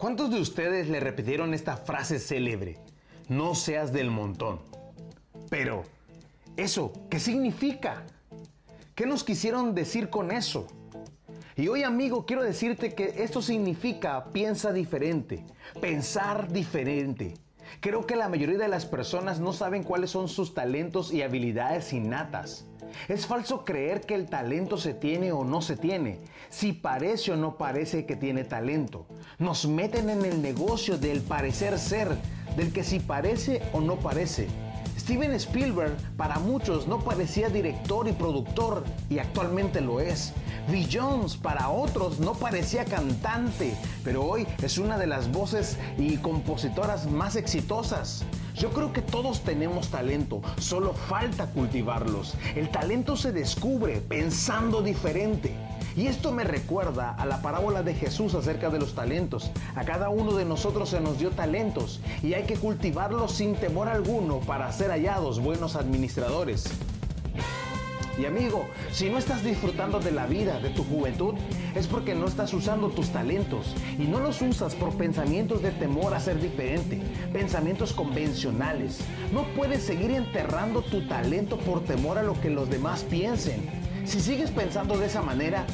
¿Cuántos de ustedes le repitieron esta frase célebre? No seas del montón. Pero, ¿eso qué significa? ¿Qué nos quisieron decir con eso? Y hoy amigo, quiero decirte que esto significa piensa diferente, pensar diferente. Creo que la mayoría de las personas no saben cuáles son sus talentos y habilidades innatas. Es falso creer que el talento se tiene o no se tiene, si parece o no parece que tiene talento. Nos meten en el negocio del parecer ser, del que si parece o no parece. Steven Spielberg para muchos no parecía director y productor y actualmente lo es. V. Jones para otros no parecía cantante, pero hoy es una de las voces y compositoras más exitosas. Yo creo que todos tenemos talento, solo falta cultivarlos. El talento se descubre pensando diferente. Y esto me recuerda a la parábola de Jesús acerca de los talentos. A cada uno de nosotros se nos dio talentos y hay que cultivarlos sin temor alguno para ser hallados buenos administradores. Y amigo, si no estás disfrutando de la vida, de tu juventud, es porque no estás usando tus talentos y no los usas por pensamientos de temor a ser diferente, pensamientos convencionales. No puedes seguir enterrando tu talento por temor a lo que los demás piensen. Si sigues pensando de esa manera,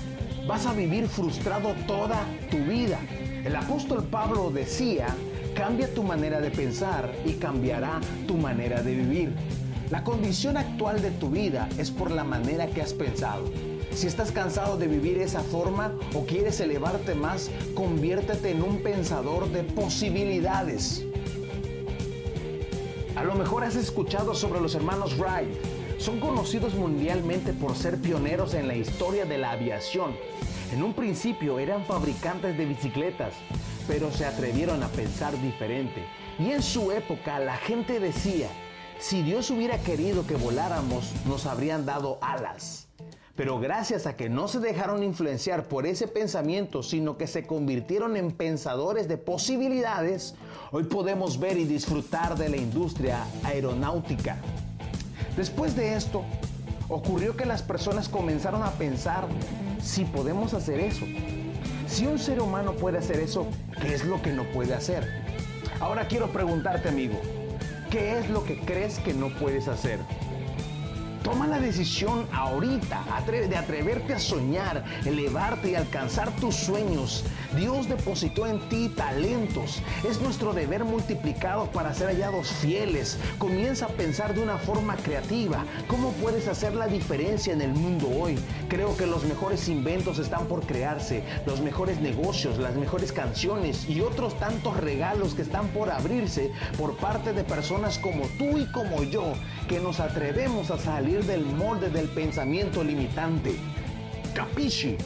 vas a vivir frustrado toda tu vida. El apóstol Pablo decía, cambia tu manera de pensar y cambiará tu manera de vivir. La condición actual de tu vida es por la manera que has pensado. Si estás cansado de vivir esa forma o quieres elevarte más, conviértete en un pensador de posibilidades. A lo mejor has escuchado sobre los hermanos Wright. Son conocidos mundialmente por ser pioneros en la historia de la aviación. En un principio eran fabricantes de bicicletas, pero se atrevieron a pensar diferente. Y en su época la gente decía, si Dios hubiera querido que voláramos, nos habrían dado alas. Pero gracias a que no se dejaron influenciar por ese pensamiento, sino que se convirtieron en pensadores de posibilidades, hoy podemos ver y disfrutar de la industria aeronáutica. Después de esto, ocurrió que las personas comenzaron a pensar si podemos hacer eso. Si un ser humano puede hacer eso, ¿qué es lo que no puede hacer? Ahora quiero preguntarte, amigo, ¿Qué es lo que crees que no puedes hacer? Toma la decisión ahorita de atreverte a soñar, elevarte y alcanzar tus sueños. Dios depositó en ti talentos. Es nuestro deber multiplicado para ser hallados fieles. Comienza a pensar de una forma creativa. ¿Cómo puedes hacer la diferencia en el mundo hoy? Creo que los mejores inventos están por crearse, los mejores negocios, las mejores canciones y otros tantos regalos que están por abrirse por parte de personas como tú y como yo, que nos atrevemos a salir del molde del pensamiento limitante. Capisci?